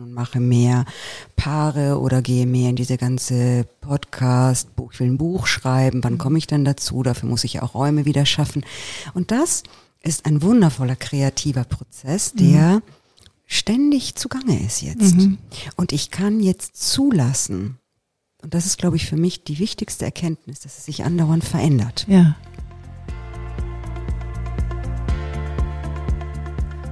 und mache mehr Paare oder gehe mehr in diese ganze Podcast, Buch, ich will ein Buch schreiben, wann komme ich denn dazu? Dafür muss ich ja auch Räume wieder schaffen. Und das ist ein wundervoller kreativer Prozess, der mhm. ständig zugange ist jetzt. Mhm. Und ich kann jetzt zulassen, und das ist, glaube ich, für mich die wichtigste Erkenntnis, dass es sich andauernd verändert. Ja.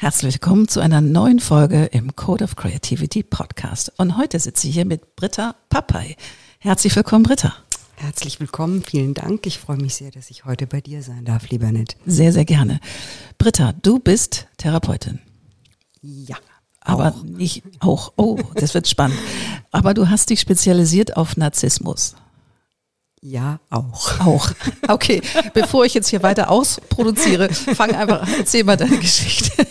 Herzlich willkommen zu einer neuen Folge im Code of Creativity Podcast. Und heute sitze ich hier mit Britta Papay. Herzlich willkommen, Britta. Herzlich willkommen, vielen Dank. Ich freue mich sehr, dass ich heute bei dir sein darf, lieber Nett. Sehr, sehr gerne. Britta, du bist Therapeutin. Ja. Aber auch. nicht auch. Oh, das wird spannend. Aber du hast dich spezialisiert auf Narzissmus. Ja, auch. Auch. Okay, bevor ich jetzt hier weiter ausproduziere, fang einfach an, erzähl mal deine Geschichte.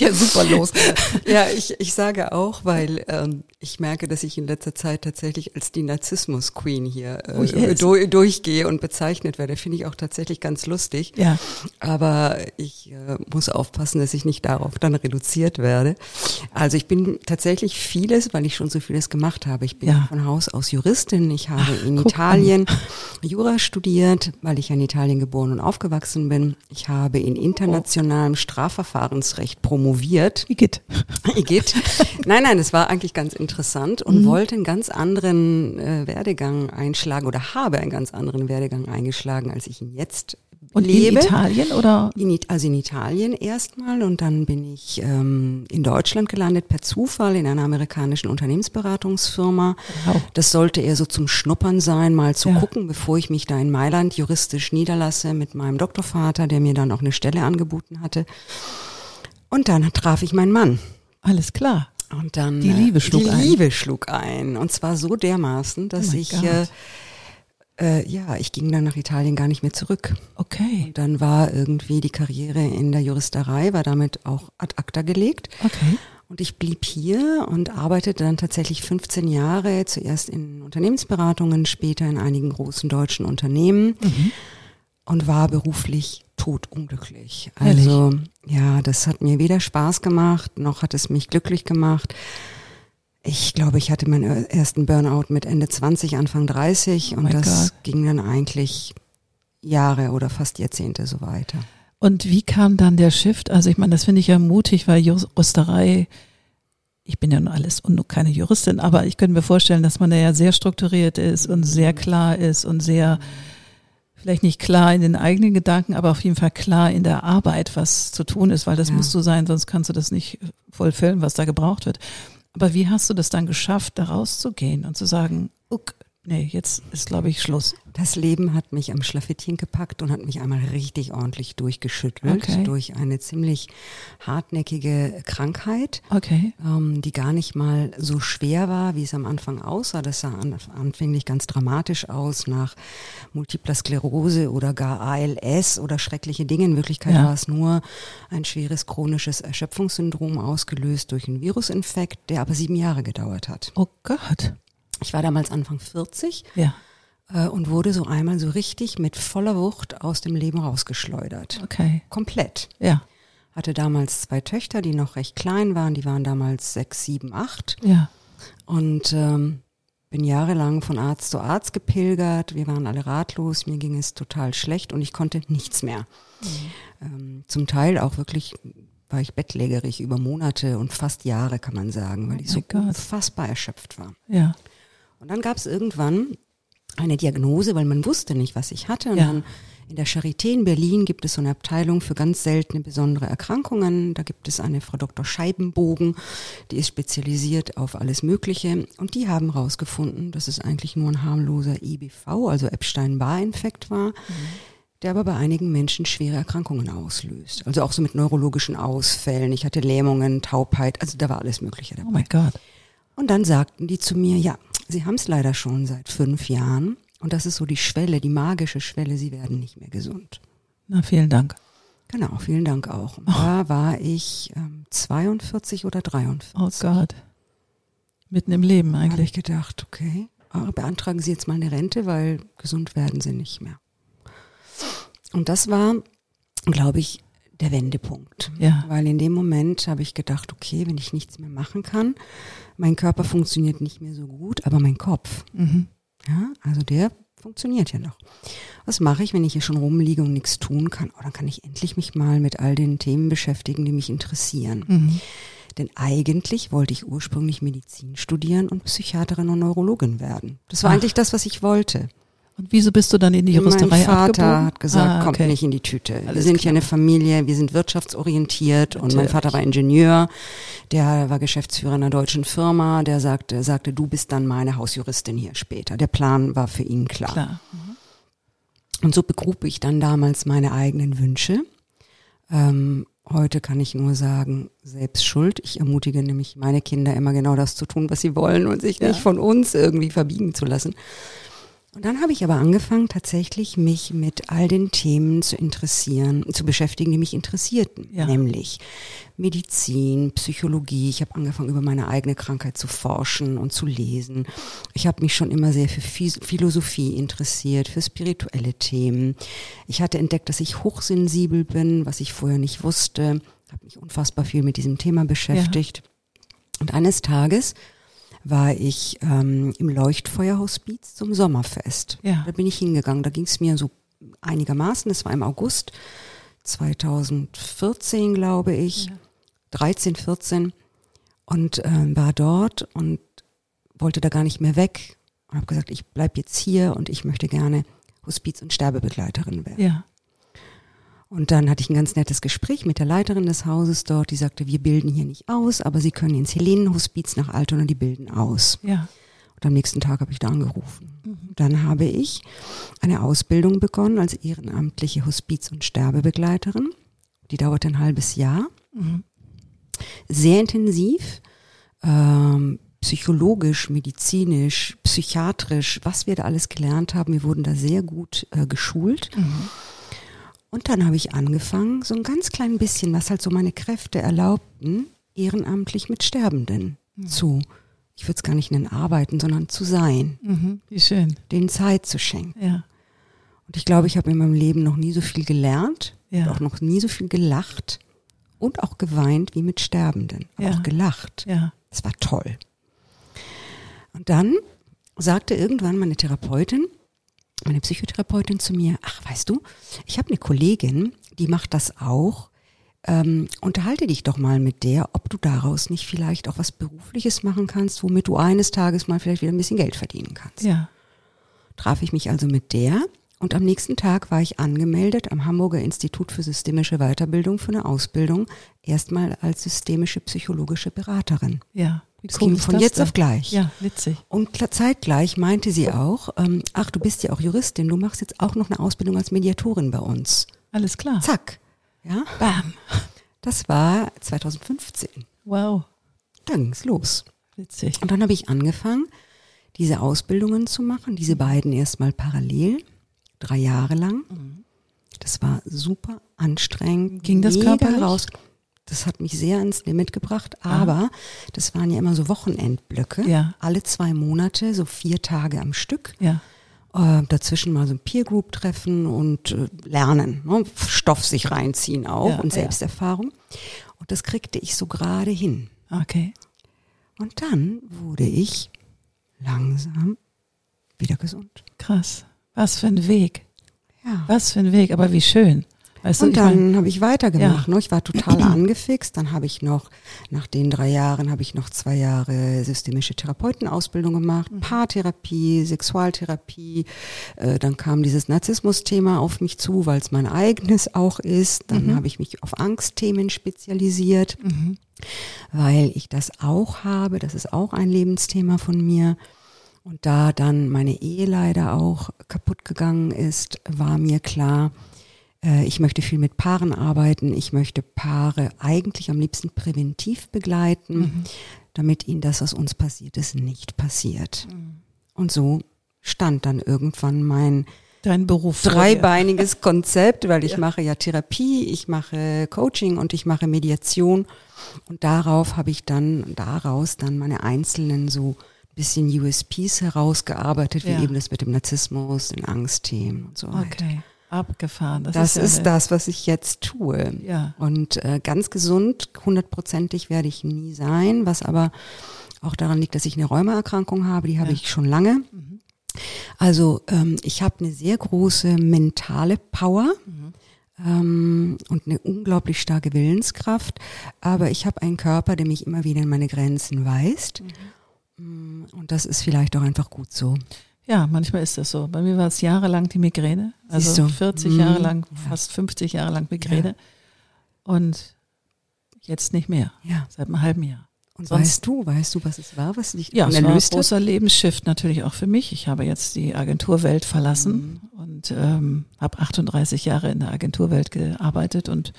Ja super los. Ja, ich, ich sage auch, weil ähm, ich merke, dass ich in letzter Zeit tatsächlich als die Narzissmus-Queen hier äh, oh yes. do, durchgehe und bezeichnet werde. Finde ich auch tatsächlich ganz lustig. Ja. Aber ich äh, muss aufpassen, dass ich nicht darauf dann reduziert werde. Also ich bin tatsächlich vieles, weil ich schon so vieles gemacht habe. Ich bin ja. von Haus aus Juristin. Ich habe Ach, in Italien an. Jura studiert, weil ich in Italien geboren und aufgewachsen bin. Ich habe in internationalem Strafverfahrensrecht promoviert. Igitt. Igitt. Nein, nein, es war eigentlich ganz interessant und mhm. wollte einen ganz anderen äh, Werdegang einschlagen oder habe einen ganz anderen Werdegang eingeschlagen, als ich ihn jetzt und lebe. in Italien oder? In, also in Italien erstmal und dann bin ich ähm, in Deutschland gelandet per Zufall in einer amerikanischen Unternehmensberatungsfirma. Wow. Das sollte eher so zum Schnuppern sein, mal zu ja. gucken, bevor ich mich da in Mailand juristisch niederlasse mit meinem Doktorvater, der mir dann auch eine Stelle angeboten hatte. Und dann traf ich meinen Mann. Alles klar. Und dann die Liebe schlug die ein. Die Liebe schlug ein. Und zwar so dermaßen, dass oh ich äh, äh, ja, ich ging dann nach Italien gar nicht mehr zurück. Okay. Und dann war irgendwie die Karriere in der Juristerei, war damit auch ad acta gelegt. Okay. Und ich blieb hier und arbeitete dann tatsächlich 15 Jahre, zuerst in Unternehmensberatungen, später in einigen großen deutschen Unternehmen mhm. und war beruflich totunglücklich. Also ja, das hat mir weder Spaß gemacht, noch hat es mich glücklich gemacht. Ich glaube, ich hatte meinen ersten Burnout mit Ende 20, Anfang 30 oh und das God. ging dann eigentlich Jahre oder fast Jahrzehnte so weiter. Und wie kam dann der Shift? Also ich meine, das finde ich ja mutig, weil Juristerei, ich bin ja nur alles und keine Juristin, aber ich könnte mir vorstellen, dass man da ja sehr strukturiert ist und sehr klar ist und sehr, vielleicht nicht klar in den eigenen Gedanken, aber auf jeden Fall klar in der Arbeit, was zu tun ist, weil das ja. musst du sein, sonst kannst du das nicht vollfüllen, was da gebraucht wird. Aber wie hast du das dann geschafft, da rauszugehen und zu sagen, uck, nee, jetzt ist, glaube ich, Schluss? Das Leben hat mich am Schlafettchen gepackt und hat mich einmal richtig ordentlich durchgeschüttelt okay. durch eine ziemlich hartnäckige Krankheit, okay. ähm, die gar nicht mal so schwer war, wie es am Anfang aussah. Das sah an, anfänglich ganz dramatisch aus nach Multipler Sklerose oder gar ALS oder schreckliche Dinge. In Wirklichkeit ja. war es nur ein schweres chronisches Erschöpfungssyndrom ausgelöst durch einen Virusinfekt, der aber sieben Jahre gedauert hat. Oh Gott. Ich war damals Anfang 40. Ja äh, und wurde so einmal so richtig mit voller Wucht aus dem Leben rausgeschleudert. Okay. Komplett. Ja. Hatte damals zwei Töchter, die noch recht klein waren. Die waren damals sechs, sieben, acht. Ja. Und ähm, bin jahrelang von Arzt zu Arzt gepilgert. Wir waren alle ratlos. Mir ging es total schlecht und ich konnte nichts mehr. Mhm. Ähm, zum Teil auch wirklich war ich bettlägerig über Monate und fast Jahre, kann man sagen, weil oh ich so God. unfassbar erschöpft war. Ja. Und dann gab es irgendwann eine Diagnose, weil man wusste nicht, was ich hatte. Und ja. dann in der Charité in Berlin gibt es so eine Abteilung für ganz seltene besondere Erkrankungen. Da gibt es eine Frau Dr. Scheibenbogen, die ist spezialisiert auf alles Mögliche. Und die haben herausgefunden, dass es eigentlich nur ein harmloser EBV, also Epstein-Barr-Infekt war. Mhm der aber bei einigen Menschen schwere Erkrankungen auslöst. Also auch so mit neurologischen Ausfällen. Ich hatte Lähmungen, Taubheit, also da war alles Mögliche dabei. Oh mein Gott. Und dann sagten die zu mir, ja, sie haben es leider schon seit fünf Jahren. Und das ist so die Schwelle, die magische Schwelle, sie werden nicht mehr gesund. Na, vielen Dank. Genau, vielen Dank auch. Und da war ich ähm, 42 oder 43. Oh Gott. Mitten im Leben Da habe ich eigentlich. gedacht, okay, aber beantragen Sie jetzt mal eine Rente, weil gesund werden Sie nicht mehr. Und das war, glaube ich, der Wendepunkt. Ja. Weil in dem Moment habe ich gedacht, okay, wenn ich nichts mehr machen kann, mein Körper funktioniert nicht mehr so gut, aber mein Kopf, Mhm. ja, also der funktioniert ja noch. Was mache ich, wenn ich hier schon rumliege und nichts tun kann? Oh, dann kann ich endlich mich mal mit all den Themen beschäftigen, die mich interessieren. Mhm. Denn eigentlich wollte ich ursprünglich Medizin studieren und Psychiaterin und Neurologin werden. Das war Ach. eigentlich das, was ich wollte. Und wieso bist du dann in die Juristerei mein Vater abgebogen? hat gesagt, Ah, kommt okay. nicht in die Tüte. wir Alles sind klar. ja eine Familie, wir sind wirtschaftsorientiert und mein Natürlich. Vater war Ingenieur, der war Geschäftsführer einer deutschen Firma, der sagte, sagte, du bist dann meine Hausjuristin hier später. Der Plan war für ihn klar. Klar. Und so begrub ich dann damals meine eigenen Wünsche. Ähm, heute kann ich nur sagen, selbst schuld. Ich ermutige nämlich meine Kinder immer genau das zu tun, was sie wollen und sich Ja. nicht von uns irgendwie verbiegen zu lassen. Und dann habe ich aber angefangen, tatsächlich mich mit all den Themen zu interessieren, zu beschäftigen, die mich interessierten. Ja. Nämlich Medizin, Psychologie. Ich habe angefangen, über meine eigene Krankheit zu forschen und zu lesen. Ich habe mich schon immer sehr für Philosophie interessiert, für spirituelle Themen. Ich hatte entdeckt, dass ich hochsensibel bin, was ich vorher nicht wusste. Habe mich unfassbar viel mit diesem Thema beschäftigt. Und eines Tages war ich ähm, im Leuchtfeuerhospiz zum Sommerfest. Ja. Da bin ich hingegangen. Da ging es mir so einigermaßen. Es war im August 2014, glaube ich. 13, 14. Und ähm, war dort und wollte da gar nicht mehr weg. Und habe gesagt, ich bleib jetzt hier und ich möchte gerne Hospiz- und Sterbebegleiterin werden. Ja. Und dann hatte ich ein ganz nettes Gespräch mit der Leiterin des Hauses dort, die sagte, wir bilden hier nicht aus, aber Sie können ins Helenenhospiz nach Altona, die bilden aus. Ja. Und am nächsten Tag habe ich da angerufen. Dann habe ich eine Ausbildung begonnen als ehrenamtliche Hospiz- und Sterbebegleiterin. Die dauerte ein halbes Jahr. Mhm. Sehr intensiv. Ähm, psychologisch, medizinisch, psychiatrisch, was wir da alles gelernt haben. Wir wurden da sehr gut äh, geschult. Und dann habe ich angefangen, so ein ganz klein bisschen, was halt so meine Kräfte erlaubten, ehrenamtlich mit Sterbenden zu, ich würde es gar nicht nennen arbeiten, sondern zu sein, Mhm. Wie schön. denen Zeit zu schenken. Ja. Und ich glaube, ich habe in meinem Leben noch nie so viel gelernt, Ja. auch noch nie so viel gelacht und auch geweint wie mit Sterbenden, aber Ja. auch gelacht. Ja. Das war toll. Und dann sagte irgendwann meine Therapeutin, meine Psychotherapeutin zu mir, ach weißt du, ich habe eine Kollegin, die macht das auch. Ähm, unterhalte dich doch mal mit der, ob du daraus nicht vielleicht auch was Berufliches machen kannst, womit du eines Tages mal vielleicht wieder ein bisschen Geld verdienen kannst. Ja. Traf ich mich also mit der und am nächsten Tag war ich angemeldet am Hamburger Institut für systemische Weiterbildung für eine Ausbildung, erstmal als systemische psychologische Beraterin. Ja. Das cool ging von das jetzt denn? auf gleich. Ja, witzig. Und zeitgleich meinte sie auch, ähm, ach, du bist ja auch Juristin, du machst jetzt auch noch eine Ausbildung als Mediatorin bei uns. Alles klar. Zack. Ja, Bam. das war 2015. Wow. Da ging's los. Witzig. Und dann habe ich angefangen, diese Ausbildungen zu machen, diese beiden erstmal parallel, drei Jahre lang. Das war super anstrengend. Ging das körperlich? Raus. Das hat mich sehr ans Limit gebracht, aber das waren ja immer so Wochenendblöcke. Ja. Alle zwei Monate, so vier Tage am Stück. Ja. Äh, dazwischen mal so ein Peer Group treffen und äh, lernen, ne? Stoff sich reinziehen auch Ja, und. Selbsterfahrung. Und das kriegte ich so gerade hin. Okay. Und dann wurde ich langsam wieder gesund. Krass. Was für ein Weg. Ja. Was für ein Weg, aber wie schön. Weißt Und dann habe ich weitergemacht. Ja. Ne? Ich war total angefixt. Dann habe ich noch, nach den drei Jahren, habe ich noch zwei Jahre systemische Therapeutenausbildung gemacht, Mhm. Paartherapie, Sexualtherapie. Äh, dann kam dieses Narzissmus-Thema auf mich zu, weil es mein eigenes auch ist. Dann Mhm. habe ich mich auf Angstthemen spezialisiert, Mhm. weil ich das auch habe. Das ist auch ein Lebensthema von mir. Und da dann meine Ehe leider auch kaputt gegangen ist, war mir klar, ich möchte viel mit Paaren arbeiten. Ich möchte Paare eigentlich am liebsten präventiv begleiten, mhm. damit ihnen das, was uns passiert ist, nicht passiert. Mhm. Und so stand dann irgendwann mein Dein Beruf. Dreibeiniges Konzept, weil ich ja. mache ja Therapie, ich mache Coaching und ich mache Mediation. Und darauf habe ich dann, daraus dann meine einzelnen so bisschen USPs herausgearbeitet, wie ja. eben das mit dem Narzissmus, den Angstthemen und so weiter. Okay. Abgefahren. Das, das ist, ist das, was ich jetzt tue. Ja. Und äh, ganz gesund, hundertprozentig werde ich nie sein, was aber auch daran liegt, dass ich eine Rheumaerkrankung habe, die habe ja. ich schon lange. Mhm. Also ähm, ich habe eine sehr große mentale Power. Mhm. Ähm, und eine unglaublich starke Willenskraft, aber ich habe einen Körper, der mich immer wieder in meine Grenzen weist. Mhm. Mm, und das ist vielleicht auch einfach gut so. Ja, manchmal ist das so. Bei mir war es jahrelang die Migräne, also 40 Jahre mhm. lang, fast 50 Jahre lang Migräne. Ja. Und jetzt nicht mehr. Ja. Seit einem halben Jahr. Und Sonst, weißt du, weißt du, was es war, was dich ja, es war ein großer Lebensschiff natürlich auch für mich. Ich habe jetzt die Agenturwelt verlassen mhm. und ähm, habe 38 Jahre in der Agenturwelt gearbeitet und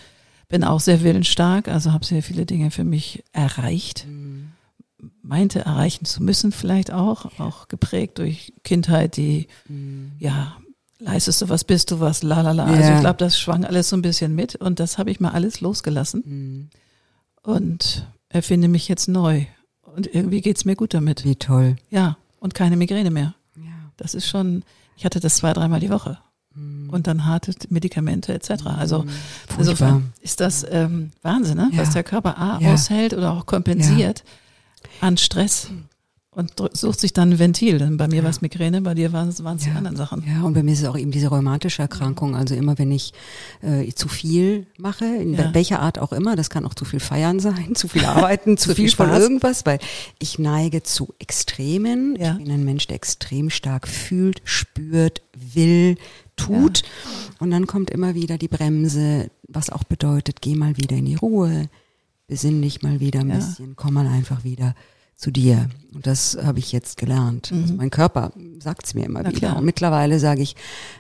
bin auch sehr willensstark, also habe sehr viele Dinge für mich erreicht. Mhm. Meinte erreichen zu müssen vielleicht auch, auch geprägt durch Kindheit, die mhm. ja leistest du was, bist du was, la la la. Ja. Also ich glaube, das schwang alles so ein bisschen mit und das habe ich mal alles losgelassen. Mhm. Und erfinde mich jetzt neu. Und irgendwie geht's mir gut damit. Wie toll. Ja, und keine Migräne mehr. Ja. Das ist schon, ich hatte das zwei, dreimal die Woche. Mhm. Und dann harte Medikamente etc. Also mhm. insofern ist das ähm, Wahnsinn, ne? Ja. was der Körper A ja. aushält oder auch kompensiert an Stress und sucht sich dann ein Ventil. Denn bei mir ja. war es Migräne, bei dir waren es ja. die anderen Sachen. Ja, und bei mir ist es auch eben diese rheumatische Erkrankung. Also immer wenn ich äh, zu viel mache, in ja. welcher Art auch immer, das kann auch zu viel feiern sein, zu viel arbeiten, zu, viel, viel von irgendwas, weil ich neige zu Extremen. Ja. Ich bin ein Mensch, der extrem stark fühlt, spürt, will, tut. Und dann kommt immer wieder die Bremse, was auch bedeutet, geh mal wieder in die Ruhe, besinn dich mal wieder ein bisschen, komm mal einfach wieder zu dir. Und das habe ich jetzt gelernt. Mhm. Also mein Körper sagt es mir immer Na wieder. Klar. Und mittlerweile sage ich,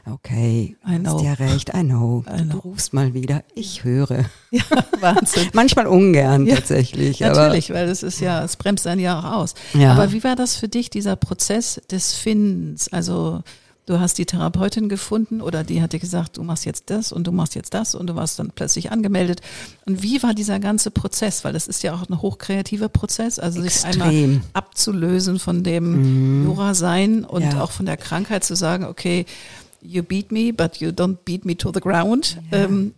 okay, du hast ja recht, I know. I know. Du rufst mal wieder, ich höre. Ja, Wahnsinn. Manchmal ungern ja, tatsächlich. Natürlich, weil es ist ja, es bremst einen ja auch aus. Ja. Aber wie war das für dich, dieser Prozess des Findens? Also du hast die Therapeutin gefunden oder die hat dir gesagt, du machst jetzt das und du machst jetzt das und du warst dann plötzlich angemeldet. Und wie war dieser ganze Prozess? Weil das ist ja auch ein hochkreativer Prozess, also Extrem. sich einmal abzulösen von dem mhm. Jura-Sein und ja. auch von der Krankheit zu sagen, okay, you beat me, but you don't beat me to the ground. Ja. Ähm,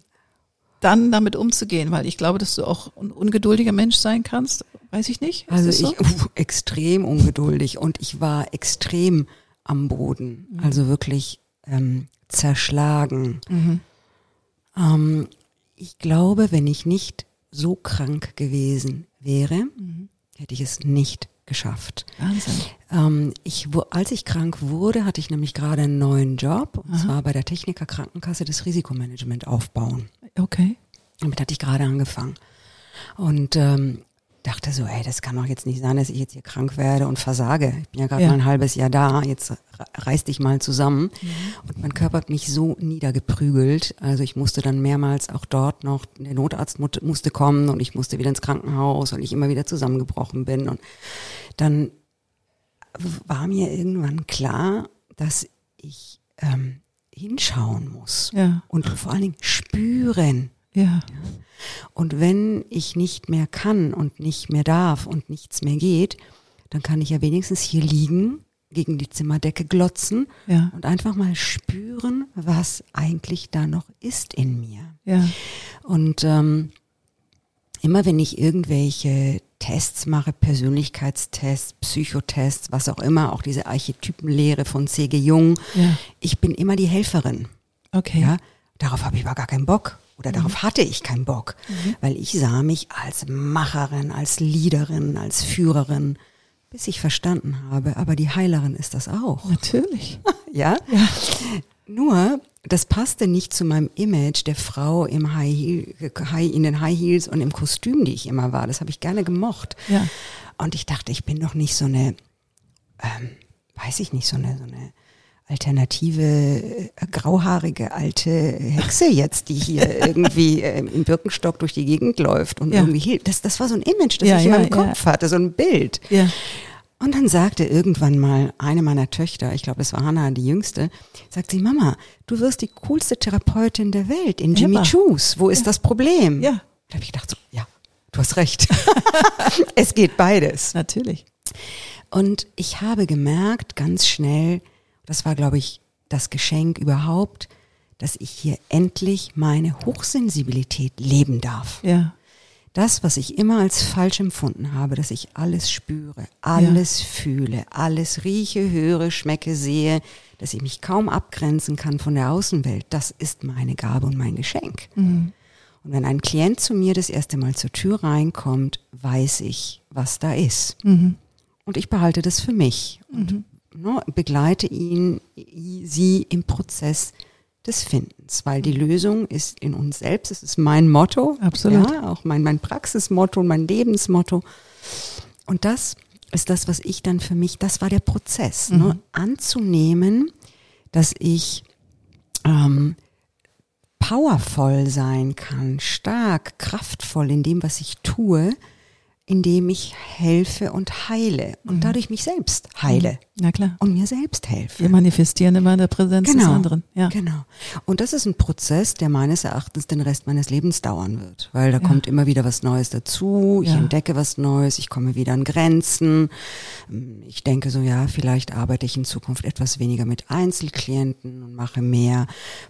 dann damit umzugehen, weil ich glaube, dass du auch ein ungeduldiger Mensch sein kannst. Weiß ich nicht. Ist also so? ich uh, extrem ungeduldig und ich war extrem am Boden, mhm. also wirklich ähm, zerschlagen. Mhm. Ähm, ich glaube, wenn ich nicht so krank gewesen wäre, mhm. hätte ich es nicht geschafft. Wahnsinn. Ähm, ich, wo, als ich krank wurde, hatte ich nämlich gerade einen neuen Job, und Aha. zwar bei der Techniker Krankenkasse das Risikomanagement aufbauen. Okay. Damit hatte ich gerade angefangen. Und ähm, dachte so, ey, das kann doch jetzt nicht sein, dass ich jetzt hier krank werde und versage. Ich bin ja gerade ja. mal ein halbes Jahr da, jetzt reiß dich mal zusammen. Mhm. Und mein Körper hat mich so niedergeprügelt. Also ich musste dann mehrmals auch dort noch, der Notarzt musste kommen und ich musste wieder ins Krankenhaus, weil ich immer wieder zusammengebrochen bin. Und dann war mir irgendwann klar, dass ich ähm, hinschauen muss ja. und vor allen Dingen spüren. Ja. Und wenn ich nicht mehr kann und nicht mehr darf und nichts mehr geht, dann kann ich ja wenigstens hier liegen, gegen die Zimmerdecke glotzen ja. und einfach mal spüren, was eigentlich da noch ist in mir. Ja. Und ähm, immer wenn ich irgendwelche Tests mache, Persönlichkeitstests, Psychotests, was auch immer, auch diese Archetypenlehre von C.G. Jung, ja. ich bin immer die Helferin. Okay. Ja, darauf habe ich aber gar keinen Bock. Oder darauf hatte ich keinen Bock, mhm. weil ich sah mich als Macherin, als Leaderin, als Führerin, bis ich verstanden habe, aber die Heilerin ist das auch. Natürlich. ja? ja? Nur, das passte nicht zu meinem Image der Frau im High Heel, High, in den High Heels und im Kostüm, die ich immer war. Das habe ich gerne gemocht. Ja. Und ich dachte, ich bin doch nicht so eine ähm, weiß ich nicht, so eine, so eine alternative, äh, grauhaarige alte Hexe jetzt, die hier irgendwie äh, in Birkenstock durch die Gegend läuft und Ja. irgendwie hilft. Das, das war so ein Image, das Ja, ich in ja, meinem ja. Kopf hatte, so ein Bild. Ja. Und dann sagte irgendwann mal eine meiner Töchter, ich glaube, es war Hannah, die jüngste, sagt sie, Mama, du wirst die coolste Therapeutin der Welt in Jimmy Emma. Choos. Wo ist das Problem? Ja. Da habe ich gedacht, so, ja, du hast recht. es geht beides. Natürlich. Und ich habe gemerkt ganz schnell, das war, glaube ich, das Geschenk überhaupt, dass ich hier endlich meine Hochsensibilität leben darf. Ja. Das, was ich immer als falsch empfunden habe, dass ich alles spüre, alles fühle, alles rieche, höre, schmecke, sehe, dass ich mich kaum abgrenzen kann von der Außenwelt, das ist meine Gabe und mein Geschenk. Und wenn ein Klient zu mir das erste Mal zur Tür reinkommt, weiß ich, was da ist. Und ich behalte das für mich und ne, begleite ihn, sie im Prozess des Findens, weil die Lösung ist in uns selbst. Es ist mein Motto, Absolut. ja, auch mein mein Praxismotto, mein Lebensmotto. Und das ist das, was ich dann für mich, das war der Prozess, ne, anzunehmen, dass ich ähm, powervoll sein kann, stark, kraftvoll in dem, was ich tue, indem ich helfe und heile und dadurch mich selbst heile Na klar. und mir selbst helfe. Wir manifestieren immer in der Präsenz des anderen. Ja. Genau. Und das ist ein Prozess, der meines Erachtens den Rest meines Lebens dauern wird, weil da Ja. kommt immer wieder was Neues dazu. Ich Ja. entdecke was Neues, ich komme wieder an Grenzen. Ich denke so, ja, vielleicht arbeite ich in Zukunft etwas weniger mit Einzelklienten und mache mehr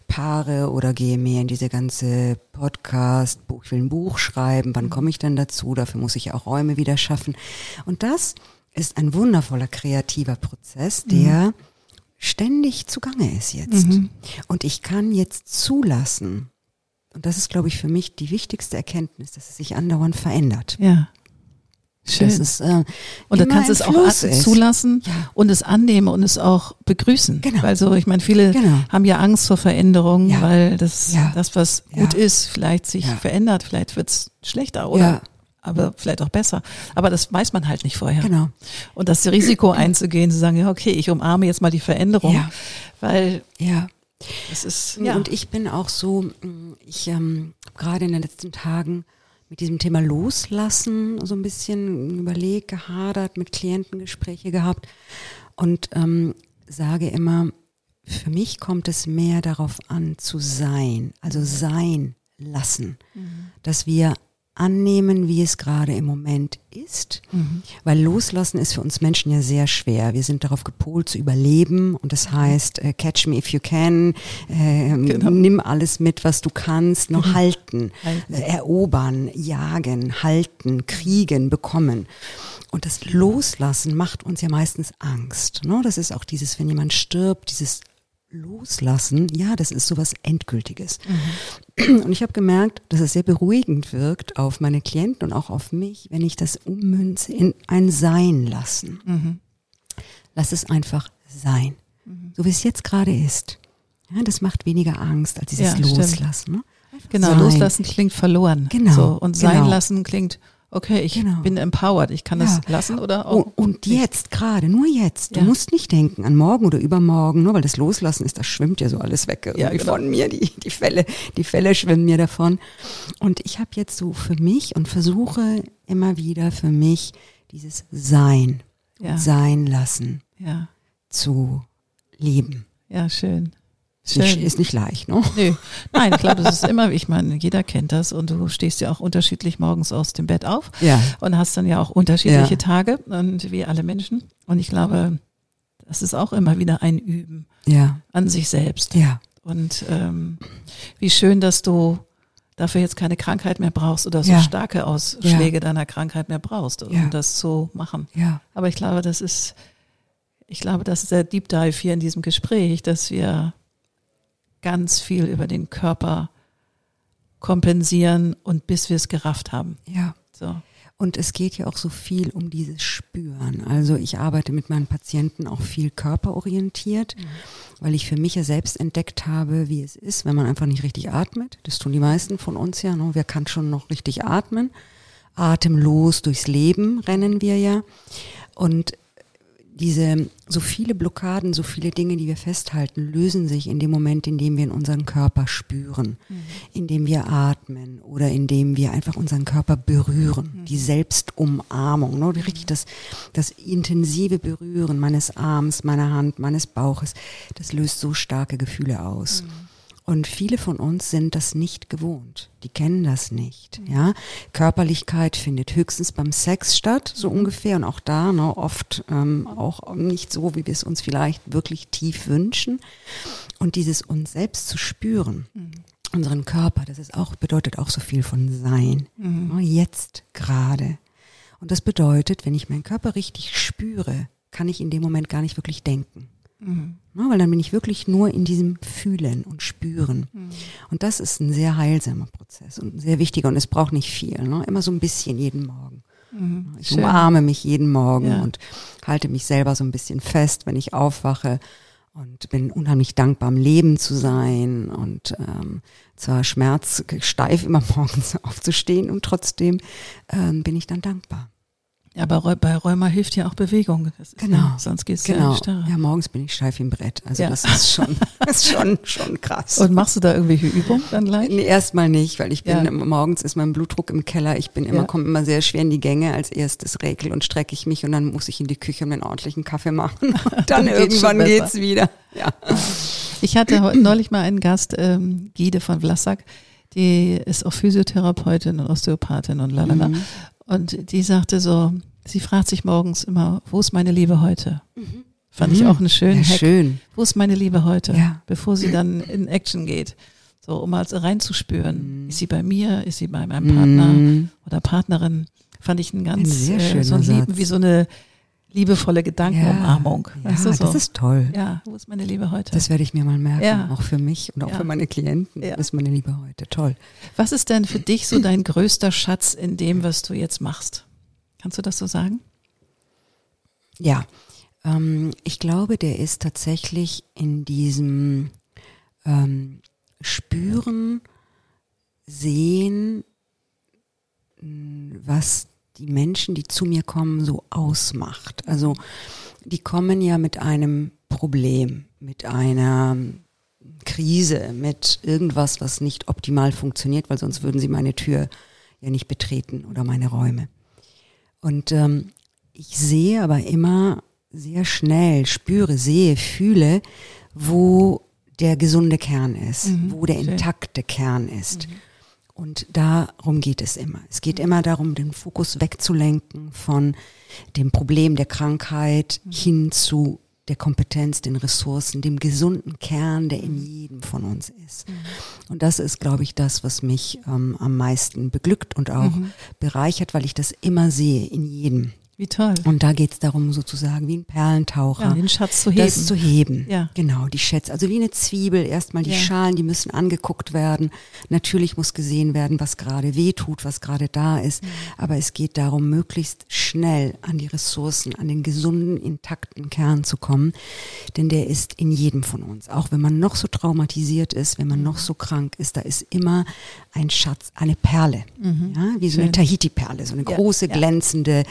Paare oder gehe mehr in diese ganze Podcast, Buch, ich will ein Buch schreiben. Mhm. Wann komme ich denn dazu? Dafür muss ich auch Räume wieder schaffen. Und das ist ein wundervoller kreativer Prozess, der ständig zugange ist jetzt. Und ich kann jetzt zulassen, und das ist, glaube ich, für mich die wichtigste Erkenntnis, dass es sich andauernd verändert. Ja. Schön. Es, äh, und du kannst es auch Fluss ist. zulassen Ja. und es annehmen und es auch begrüßen. Genau. Weil so, ich meine, viele Genau. haben ja Angst vor Veränderung, Ja. weil das, Ja. das, was gut ist, vielleicht sich verändert, vielleicht wird's schlechter oder Ja. Aber vielleicht auch besser. Aber das weiß man halt nicht vorher. Genau. Und das Risiko einzugehen, zu sagen, ja, okay, ich umarme jetzt mal die Veränderung, Ja. weil Ja. das ist, Ja. Und ich bin auch so, mh, ich ähm, gerade in den letzten Tagen mit diesem Thema Loslassen so ein bisschen überlegt, gehadert, mit Klienten Gespräche gehabt und ähm, sage immer, für mich kommt es mehr darauf an zu sein, also sein lassen, dass wir annehmen, wie es gerade im Moment ist, weil loslassen ist für uns Menschen ja sehr schwer. Wir sind darauf gepolt zu überleben und das heißt, äh, catch me if you can, äh, Genau. nimm alles mit, was du kannst, noch halten, Halten. äh, erobern, jagen, halten, kriegen, bekommen. Und das Loslassen macht uns ja meistens Angst. Ne? Das ist auch dieses, wenn jemand stirbt, dieses Loslassen, ja, das ist sowas Endgültiges. Und ich habe gemerkt, dass es sehr beruhigend wirkt auf meine Klienten und auch auf mich, wenn ich das ummünze in ein Sein lassen. Lass es einfach sein, so wie es jetzt gerade ist. Ja, das macht weniger Angst als dieses Ja. Loslassen. Ne? Genau, sein. loslassen klingt verloren. Genau, So, und sein genau. lassen klingt, okay, ich Genau. bin empowered, ich kann Ja. das lassen oder auch. Und, und jetzt gerade, nur jetzt. Du Ja. musst nicht denken an morgen oder übermorgen, nur weil das Loslassen ist, das schwimmt ja so alles weg Ja, genau. von mir. Die, die Fälle, die Fälle schwimmen mir davon. Und ich habe jetzt so für mich und versuche immer wieder für mich dieses Sein, Ja. Sein lassen Ja, zu leben. ja, schön. Ist nicht, ist nicht leicht, ne? Nö. Nein, ich glaube, das ist immer, ich meine, jeder kennt das und du stehst ja auch unterschiedlich morgens aus dem Bett auf Ja. und hast dann ja auch unterschiedliche Ja. Tage und wie alle Menschen. Und ich glaube, das ist auch immer wieder ein Üben Ja. an sich selbst. Ja. Und ähm, wie schön, dass du dafür jetzt keine Krankheit mehr brauchst oder so Ja. starke Ausschläge deiner Krankheit mehr brauchst, um Ja. das zu machen. Ja. Aber ich glaube, das ist, ich glaube, das ist der Deep Dive hier in diesem Gespräch, dass wir ganz viel über den Körper kompensieren und bis wir es gerafft haben. Ja. So. Und es geht ja auch so viel um dieses Spüren. Also ich arbeite mit meinen Patienten auch viel körperorientiert, weil ich für mich ja selbst entdeckt habe, wie es ist, wenn man einfach nicht richtig atmet. Das tun die meisten von uns ja. Ne? Wer kann schon noch richtig atmen? Atemlos durchs Leben rennen wir ja. Und diese, so viele Blockaden, so viele Dinge, die wir festhalten, lösen sich in dem Moment, in dem wir in unseren Körper spüren, mhm. in dem wir atmen oder in dem wir einfach unseren Körper berühren. Mhm. Die Selbstumarmung, ne? richtig das, das intensive Berühren meines Arms, meiner Hand, meines Bauches, das löst so starke Gefühle aus. Mhm. Und viele von uns sind das nicht gewohnt. Die kennen das nicht. Ja, Körperlichkeit findet höchstens beim Sex statt, so ungefähr. Und auch da ne, oft ähm, auch nicht so, wie wir es uns vielleicht wirklich tief wünschen. Und dieses uns selbst zu spüren, mhm. unseren Körper, das ist auch bedeutet auch so viel von Sein. Mhm. Ne, jetzt gerade. Und das bedeutet, wenn ich meinen Körper richtig spüre, kann ich in dem Moment gar nicht wirklich denken. Mhm. Ja, weil dann bin ich wirklich nur in diesem Fühlen und Spüren. Mhm. Und das ist ein sehr heilsamer Prozess und sehr wichtiger und es braucht nicht viel. Ne? Immer so ein bisschen jeden Morgen. Mhm. Ich Schön. umarme mich jeden Morgen ja. und halte mich selber so ein bisschen fest, wenn ich aufwache und bin unheimlich dankbar, am Leben zu sein und ähm, zwar schmerzsteif immer morgens aufzustehen und trotzdem ähm, bin ich dann dankbar. Ja, aber bei Rheuma hilft ja auch Bewegung. genau. Ja, sonst geht's genau. ja starr. Ja, morgens bin ich steif im Brett. Also ja. das ist schon, das ist schon, schon krass. Und machst du da irgendwelche Übungen dann gleich? Nee, erstmal nicht, weil ich bin, ja. morgens ist mein Blutdruck im Keller. Ich bin immer, komme immer sehr schwer in die Gänge. Als erstes regel und strecke ich mich und dann muss ich in die Küche und einen ordentlichen Kaffee machen. Und dann, dann irgendwann geht's wieder. Ja. Ich hatte neulich mal einen Gast, ähm, Gide von Vlassack. Die ist auch Physiotherapeutin und Osteopathin und lalala. Mhm. Und die sagte so, sie fragt sich morgens immer, wo ist meine Liebe heute? Mhm. Fand mhm. ich auch eine schöne ja, Schön. Wo ist meine Liebe heute? Ja. Bevor sie dann in Action geht. So, um mal reinzuspüren. Mhm. Ist sie bei mir? Ist sie bei meinem Partner mhm. oder Partnerin? Fand ich ein ganz, ein äh, so ein Lieben, wie so eine liebevolle Gedankenumarmung. Ja, weißt du, so? das ist toll. Ja, wo ist meine Liebe heute? Das werde ich mir mal merken, ja. auch für mich und auch ja. für meine Klienten. Ja. Wo ist meine Liebe heute? Toll. Was ist denn für dich so dein größter Schatz in dem, was du jetzt machst? Kannst du das so sagen? Ja, ähm, ich glaube, der ist tatsächlich in diesem ähm, Spüren, Sehen, was die Menschen, die zu mir kommen, so ausmacht. Also die kommen ja mit einem Problem, mit einer Krise, mit irgendwas, was nicht optimal funktioniert, weil sonst würden sie meine Tür ja nicht betreten oder meine Räume. Und ähm, ich sehe aber immer sehr schnell, spüre, sehe, fühle, wo der gesunde Kern ist, mhm, wo der intakte Kern ist. Mhm. Und darum geht es immer. Es geht immer darum, den Fokus wegzulenken von dem Problem der Krankheit hin zu der Kompetenz, den Ressourcen, dem gesunden Kern, der in jedem von uns ist. Mhm. Und das ist, glaube ich, das, was mich ähm, am meisten beglückt und auch mhm. bereichert, weil ich das immer sehe in jedem. Wie toll. Und da geht es darum, sozusagen wie ein Perlentaucher. Ja, den Schatz zu heben. Das zu heben. Ja. Genau, die Schätze. Also wie eine Zwiebel. Erstmal die ja. Schalen, die müssen angeguckt werden. Natürlich muss gesehen werden, was gerade weh tut, was gerade da ist. Mhm. Aber es geht darum, möglichst schnell an die Ressourcen, an den gesunden, intakten Kern zu kommen. Denn der ist in jedem von uns. Auch wenn man noch so traumatisiert ist, wenn man noch so krank ist, da ist immer ein Schatz, eine Perle. Mhm. Ja, wie so Schön. eine Tahiti-Perle. So eine große, glänzende,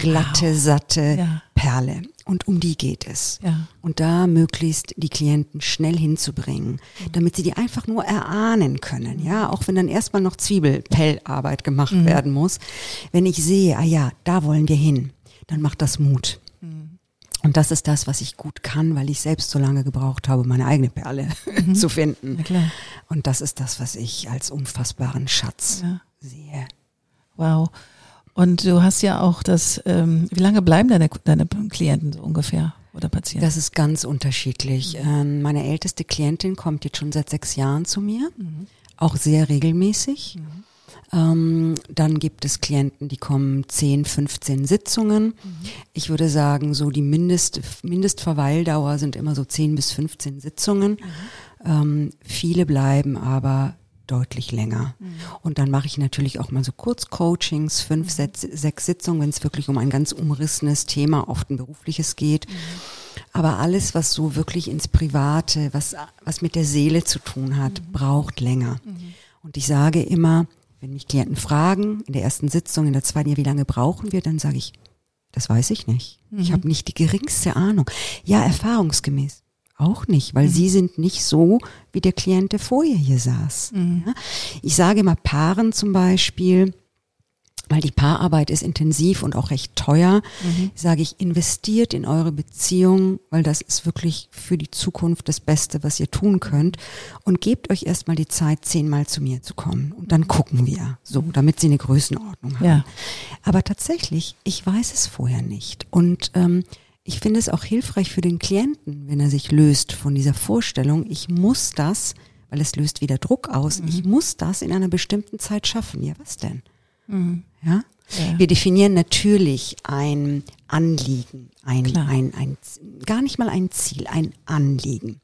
glatte, wow. satte ja. Perle. Und um die geht es. Ja. Und da möglichst die Klienten schnell hinzubringen, mhm. damit sie die einfach nur erahnen können. Ja, auch wenn dann erstmal noch Zwiebelpellarbeit gemacht mhm. werden muss. Wenn ich sehe, ah ja, da wollen wir hin, dann macht das Mut. Mhm. Und das ist das, was ich gut kann, weil ich selbst so lange gebraucht habe, meine eigene Perle mhm. zu finden. Und das ist das, was ich als unfassbaren Schatz ja. sehe. Wow. Und du hast ja auch das, ähm, wie lange bleiben deine, deine Klienten so ungefähr oder Patienten? Das ist ganz unterschiedlich. Mhm. Ähm, meine älteste Klientin kommt jetzt schon seit sechs Jahren zu mir, mhm. auch sehr regelmäßig. Mhm. Ähm, dann gibt es Klienten, die kommen 10, 15 Sitzungen. Mhm. Ich würde sagen, so die Mindest, Mindestverweildauer sind immer so 10 bis 15 Sitzungen. Mhm. Ähm, viele bleiben aber deutlich länger. Mhm. Und dann mache ich natürlich auch mal so Kurzcoachings, fünf, mhm. sechs, Sitzungen, wenn es wirklich um ein ganz umrissenes Thema, oft ein berufliches geht. Mhm. Aber alles, was so wirklich ins Private, was, was mit der Seele zu tun hat, mhm. braucht länger. Mhm. Und ich sage immer, wenn mich Klienten fragen, in der ersten Sitzung, in der zweiten, ja, wie lange brauchen wir, dann sage ich Das weiß ich nicht. Mhm. Ich habe nicht die geringste Ahnung. Ja, erfahrungsgemäß. Auch nicht, weil mhm. sie sind nicht so, wie der Klient, der vorher hier saß. Mhm. Ja? Ich sage mal Paaren zum Beispiel, weil die Paararbeit ist intensiv und auch recht teuer, mhm. sage ich, investiert in eure Beziehung, weil das ist wirklich für die Zukunft das Beste, was ihr tun könnt. Und gebt euch erstmal die Zeit, zehnmal zu mir zu kommen. Und dann gucken wir, so, damit sie eine Größenordnung haben. Ja. Aber tatsächlich, ich weiß es vorher nicht. Und ähm, ich finde es auch hilfreich für den Klienten, wenn er sich löst von dieser Vorstellung, ich muss das, weil es löst wieder Druck aus, mhm. ich muss das in einer bestimmten Zeit schaffen. Ja, was denn? Mhm. Ja? ja? Wir definieren natürlich ein Anliegen, ein, ein, ein, gar nicht mal ein Ziel, ein Anliegen.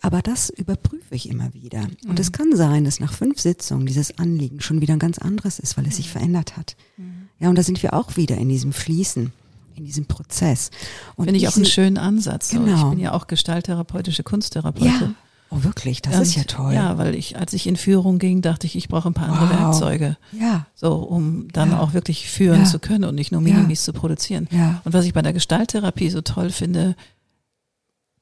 Aber das überprüfe ich immer wieder. Mhm. Und es kann sein, dass nach fünf Sitzungen dieses Anliegen schon wieder ein ganz anderes ist, weil es sich mhm. verändert hat. Mhm. Ja, und da sind wir auch wieder in diesem Fließen in diesem Prozess. Finde ich auch einen schönen Ansatz. Genau. Ich bin ja auch gestalttherapeutische Kunsttherapeutin. Ja. Oh, wirklich? Das und, ist ja toll. Ja, weil ich, als ich in Führung ging, dachte ich, ich brauche ein paar wow. andere Werkzeuge. Ja. So, um dann ja. auch wirklich führen ja. zu können und nicht nur Minimis zu produzieren. Ja. Und was ich bei der Gestalttherapie so toll finde,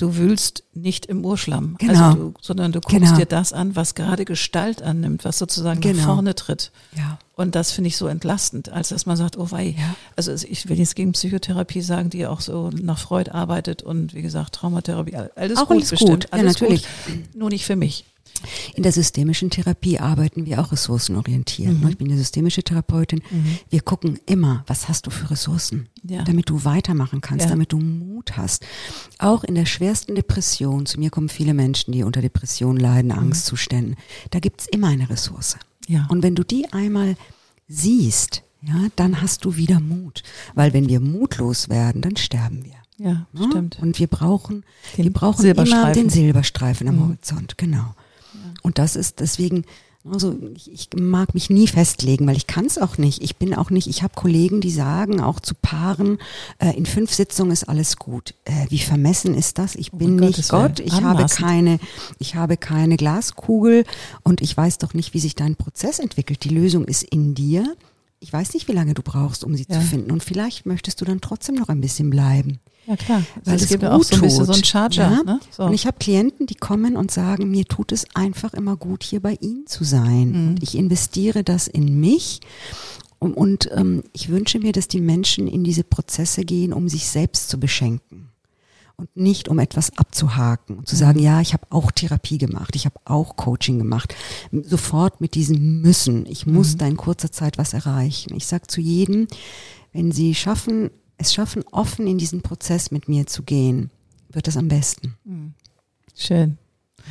du wühlst nicht im Urschlamm, also genau. also du, sondern du guckst genau. dir das an, was gerade Gestalt annimmt, was sozusagen genau. nach vorne tritt. Ja. Und das finde ich so entlastend, als dass man sagt, oh wei, ja. also ich will jetzt gegen Psychotherapie sagen, die auch so nach Freud arbeitet und wie gesagt Traumatherapie, alles auch gut alles bestimmt, gut. alles ja, natürlich. Gut, nur nicht für mich. In der systemischen Therapie arbeiten wir auch ressourcenorientiert. Mhm. Ich bin eine systemische Therapeutin. Mhm. Wir gucken immer, was hast du für Ressourcen, ja. damit du weitermachen kannst, ja. damit du Mut hast. Auch in der schwersten Depression, zu mir kommen viele Menschen, die unter Depression leiden, mhm. Angstzuständen, da gibt's immer eine Ressource. Ja. Und wenn du die einmal siehst, ja, dann hast du wieder Mut. Weil wenn wir mutlos werden, dann sterben wir. Ja, ja? stimmt. Und wir brauchen, den wir brauchen immer den Silberstreifen am mhm. Horizont, genau. Und das ist deswegen, also ich, ich mag mich nie festlegen, weil ich kann es auch nicht. Ich bin auch nicht, ich habe Kollegen, die sagen auch zu Paaren, äh, in fünf Sitzungen ist alles gut. Äh, wie vermessen ist das? Ich oh bin oh nicht Gott, ich habe keine, ich habe keine Glaskugel und ich weiß doch nicht, wie sich dein Prozess entwickelt. Die Lösung ist in dir. Ich weiß nicht, wie lange du brauchst, um sie ja. zu finden. Und vielleicht möchtest du dann trotzdem noch ein bisschen bleiben. Ja klar, weil es, es gibt auch so ein bisschen so ein Charger. Ja? Ne? So. Und ich habe Klienten, die kommen und sagen, mir tut es einfach immer gut, hier bei Ihnen zu sein. Mhm. Und ich investiere das in mich. Und, und ähm, ich wünsche mir, dass die Menschen in diese Prozesse gehen, um sich selbst zu beschenken. Und nicht um etwas abzuhaken und zu sagen, mhm. ja, ich habe auch Therapie gemacht, ich habe auch Coaching gemacht. Sofort mit diesem Müssen. Ich muss mhm. da in kurzer Zeit was erreichen. Ich sage zu jedem, wenn Sie schaffen, es schaffen, offen in diesen Prozess mit mir zu gehen, wird das am besten. Hm. Schön.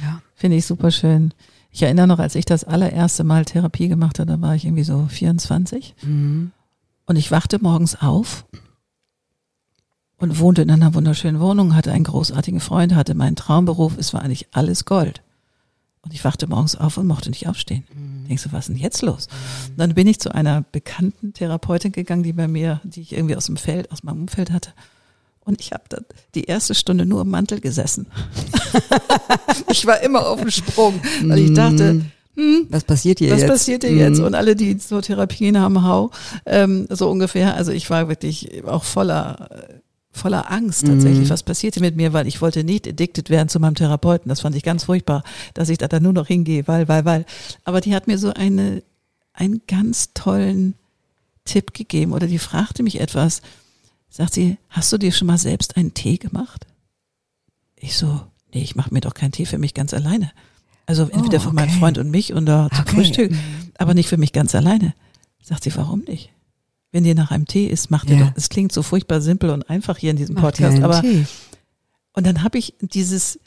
Ja. Finde ich super schön. Ich erinnere noch, als ich das allererste Mal Therapie gemacht habe, da war ich irgendwie so 24. Mhm. Und ich wachte morgens auf und wohnte in einer wunderschönen Wohnung, hatte einen großartigen Freund, hatte meinen Traumberuf. Es war eigentlich alles Gold. Und ich wachte morgens auf und mochte nicht aufstehen. Mhm. Denkst du, was ist denn jetzt los? Mhm. Dann bin ich zu einer bekannten Therapeutin gegangen, die bei mir, die ich irgendwie aus dem Feld, aus meinem Umfeld hatte. Und ich habe dann die erste Stunde nur im Mantel gesessen. ich war immer auf dem Sprung, weil ich dachte, mhm. hm, was passiert hier was jetzt? Was passiert hier mhm. jetzt? Und alle, die so Therapien haben, hau, ähm, so ungefähr. Also ich war wirklich auch voller voller Angst tatsächlich, mhm. was passierte mit mir, weil ich wollte nicht addicted werden zu meinem Therapeuten. Das fand ich ganz furchtbar, dass ich da dann nur noch hingehe, weil, weil, weil. Aber die hat mir so eine, einen ganz tollen Tipp gegeben oder die fragte mich etwas. Sagt sie, hast du dir schon mal selbst einen Tee gemacht? Ich so, nee, ich mache mir doch keinen Tee für mich ganz alleine. Also entweder oh, okay. für meinen Freund und mich und da zum okay. Frühstück, aber nicht für mich ganz alleine. Sagt sie, warum nicht? Wenn dir nach einem Tee ist, macht ja. dir doch, es klingt so furchtbar simpel und einfach hier in diesem Macht Podcast, aber Tee. und dann habe ich dieses,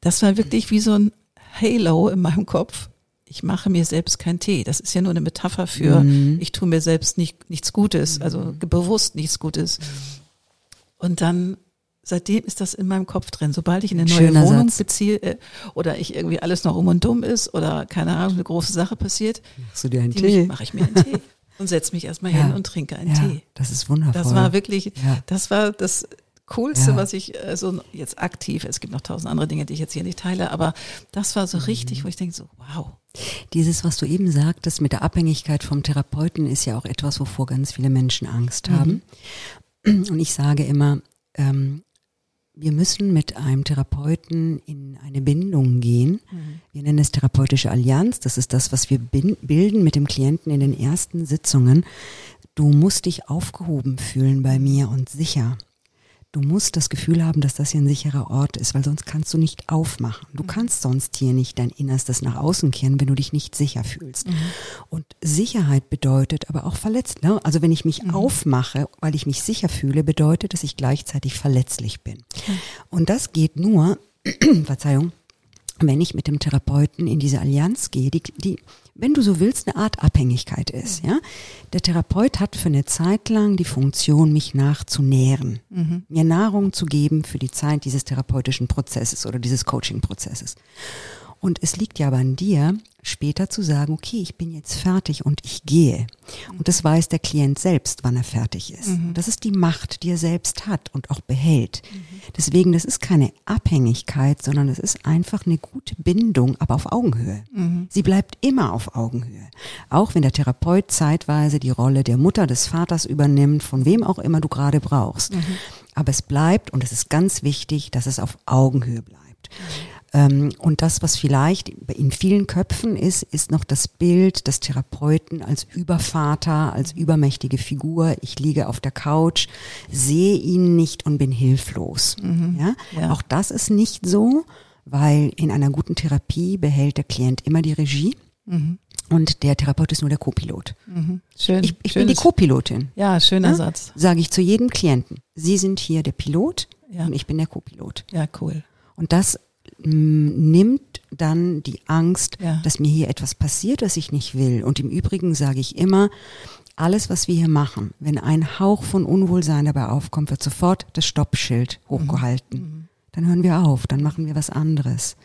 das war wirklich wie so ein Halo in meinem Kopf. Ich mache mir selbst keinen Tee. Das ist ja nur eine Metapher für, mhm. ich tue mir selbst nicht, nichts Gutes, also mhm. bewusst nichts Gutes. Und dann seitdem ist das in meinem Kopf drin. Sobald ich in eine neue Schöner Wohnung Satz. beziehe äh, oder ich irgendwie alles noch um und dumm ist oder keine Ahnung, eine große Sache passiert, Machst du dir einen Tee? mache ich mir einen Tee und setze mich erstmal ja. hin und trinke einen ja, Tee. Das ist wundervoll. Das war wirklich, ja. das war das Coolste, was ich äh, so jetzt aktiv, es gibt noch tausend andere Dinge, die ich jetzt hier nicht teile, aber das war so richtig, mhm. wo ich denke so, wow. Dieses, was du eben sagtest mit der Abhängigkeit vom Therapeuten, ist ja auch etwas, wovor ganz viele Menschen Angst haben. Und ich sage immer, ähm, wir müssen mit einem Therapeuten in eine Bindung gehen. Mhm. Wir nennen es therapeutische Allianz. Das ist das, was wir bilden mit dem Klienten in den ersten Sitzungen. Du musst dich aufgehoben fühlen bei mir und sicher. Du musst das Gefühl haben, dass das hier ein sicherer Ort ist, weil sonst kannst du nicht aufmachen. Du mhm. kannst sonst hier nicht dein Innerstes nach außen kehren, wenn du dich nicht sicher fühlst. Mhm. Und Sicherheit bedeutet aber auch verletzt. Ne? Also wenn ich mich mhm. aufmache, weil ich mich sicher fühle, bedeutet, dass ich gleichzeitig verletzlich bin. Und das geht nur, Verzeihung, wenn ich mit dem Therapeuten in diese Allianz gehe, die, die, wenn du so willst, eine Art Abhängigkeit ist. Ja, der Therapeut hat für eine Zeit lang die Funktion, mich nachzunähren, mhm. mir Nahrung zu geben für die Zeit dieses therapeutischen Prozesses oder dieses Coaching-Prozesses. Und es liegt ja aber an dir, später zu sagen, okay, ich bin jetzt fertig und ich gehe. Und das weiß der Klient selbst, wann er fertig ist. Mhm. Das ist die Macht, die er selbst hat und auch behält. Mhm. Deswegen, das ist keine Abhängigkeit, sondern es ist einfach eine gute Bindung, aber auf Augenhöhe. Mhm. Sie bleibt immer auf Augenhöhe. Auch wenn der Therapeut zeitweise die Rolle der Mutter, des Vaters übernimmt, von wem auch immer du gerade brauchst. Mhm. Aber es bleibt, und es ist ganz wichtig, dass es auf Augenhöhe bleibt. Ähm, und das, was vielleicht in vielen Köpfen ist, ist noch das Bild des Therapeuten als Übervater, als übermächtige Figur. Ich liege auf der Couch, sehe ihn nicht und bin hilflos. Mhm. Ja? ja? Auch das ist nicht so, weil in einer guten Therapie behält der Klient immer die Regie. Mhm. Und der Therapeut ist nur der Co-Pilot. Mhm. Schön. Ich, ich bin die Co-Pilotin. Ja, schöner ja? Satz. Sage ich zu jedem Klienten. Sie sind hier der Pilot ja. und ich bin der Co-Pilot. Ja, cool. Und das nimmt dann die Angst, ja. dass mir hier etwas passiert, was ich nicht will. Und im Übrigen sage ich immer, alles, was wir hier machen, wenn ein Hauch von Unwohlsein dabei aufkommt, wird sofort das Stoppschild hochgehalten. Mhm. Dann hören wir auf, dann machen wir was anderes.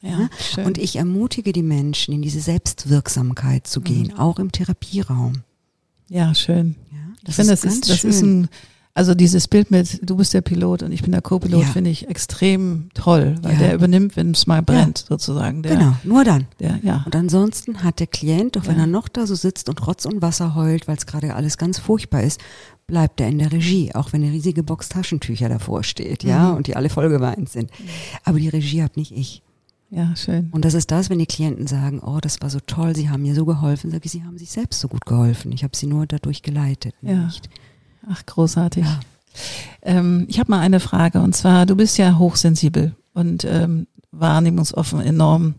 Ja, ja? Und ich ermutige die Menschen, in diese Selbstwirksamkeit zu gehen, mhm. auch im Therapieraum. Ja, schön. Ja, das ich finde, das, ist, das ist ein also dieses Bild mit, du bist der Pilot und ich bin der Co-Pilot, ja. finde ich extrem toll, weil ja. der übernimmt, wenn es mal brennt, ja. sozusagen. Der, genau, nur dann. Der, ja. Und ansonsten hat der Klient, auch wenn er noch da so sitzt und Rotz und Wasser heult, weil es gerade alles ganz furchtbar ist, bleibt er in der Regie, auch wenn eine riesige Box Taschentücher davor steht, ja, mhm. und die alle vollgeweint sind. Aber die Regie habe nicht ich. Ja, schön. Und das ist das, wenn die Klienten sagen, oh, das war so toll, sie haben mir so geholfen, sage ich, sie haben sich selbst so gut geholfen. Ich habe sie nur dadurch geleitet, nicht. Ach, großartig. Ja. Ähm, ich habe mal eine Frage und zwar, du bist ja hochsensibel und ähm, wahrnehmungsoffen enorm.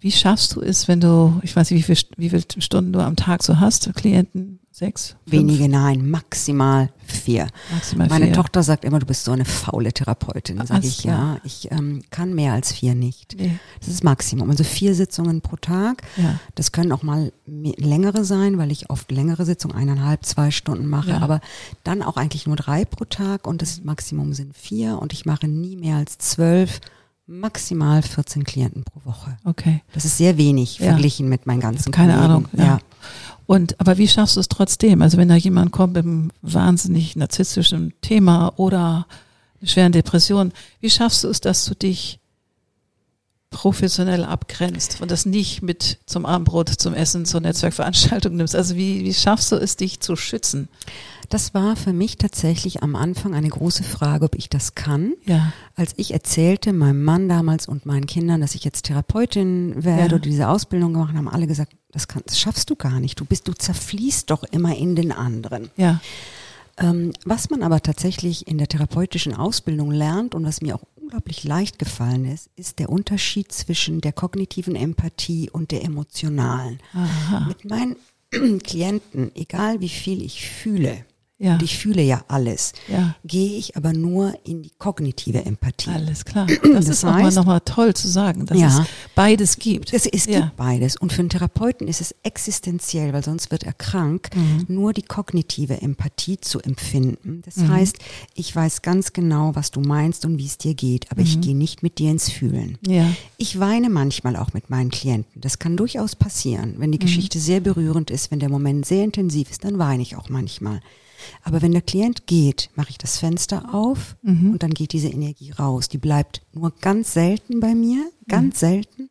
Wie schaffst du es, wenn du, ich weiß nicht, wie, viel, wie viele Stunden du am Tag so hast, Klienten, Sechs? Fünf? Wenige, nein, maximal vier. Maximal Meine vier. Tochter sagt immer, du bist so eine faule Therapeutin. Sag ich, ja, ich ähm, kann mehr als vier nicht. Nee. Das ist Maximum. Also vier Sitzungen pro Tag. Ja. Das können auch mal längere sein, weil ich oft längere Sitzungen, eineinhalb, zwei Stunden mache. Ja. Aber dann auch eigentlich nur drei pro Tag und das Maximum sind vier und ich mache nie mehr als zwölf maximal 14 Klienten pro Woche. Okay. Das ist sehr wenig ja. verglichen mit meinen ganzen Keine Kollegen. Ahnung. Ja. ja. Und aber wie schaffst du es trotzdem? Also wenn da jemand kommt mit einem wahnsinnig narzisstischen Thema oder schweren Depression, wie schaffst du es, dass du dich professionell abgrenzt und das nicht mit zum Abendbrot, zum Essen, zur Netzwerkveranstaltung nimmst? Also wie, wie schaffst du es, dich zu schützen? Das war für mich tatsächlich am Anfang eine große Frage, ob ich das kann. Ja. Als ich erzählte meinem Mann damals und meinen Kindern, dass ich jetzt Therapeutin werde ja. oder diese Ausbildung gemacht, haben alle gesagt, das, kann, das schaffst du gar nicht. Du bist, du zerfließt doch immer in den anderen. Ja. Ähm, was man aber tatsächlich in der therapeutischen Ausbildung lernt und was mir auch unglaublich leicht gefallen ist, ist der Unterschied zwischen der kognitiven Empathie und der emotionalen. Aha. Mit meinen Klienten, egal wie viel ich fühle, ja. und ich fühle ja alles, ja. gehe ich aber nur in die kognitive Empathie. Alles klar. Das, das ist nochmal toll zu sagen, dass ja, es beides gibt. Es, es gibt beides. Und für einen Therapeuten ist es existenziell, weil sonst wird er krank, mhm. nur die kognitive Empathie zu empfinden. Das mhm. heißt, ich weiß ganz genau, was du meinst und wie es dir geht, aber mhm. ich gehe nicht mit dir ins Fühlen. Ja. Ich weine manchmal auch mit meinen Klienten. Das kann durchaus passieren. Wenn die mhm. Geschichte sehr berührend ist, wenn der Moment sehr intensiv ist, dann weine ich auch manchmal. Aber wenn der Klient geht, mache ich das Fenster auf mhm. und dann geht diese Energie raus. Die bleibt nur ganz selten bei mir, ganz mhm. selten.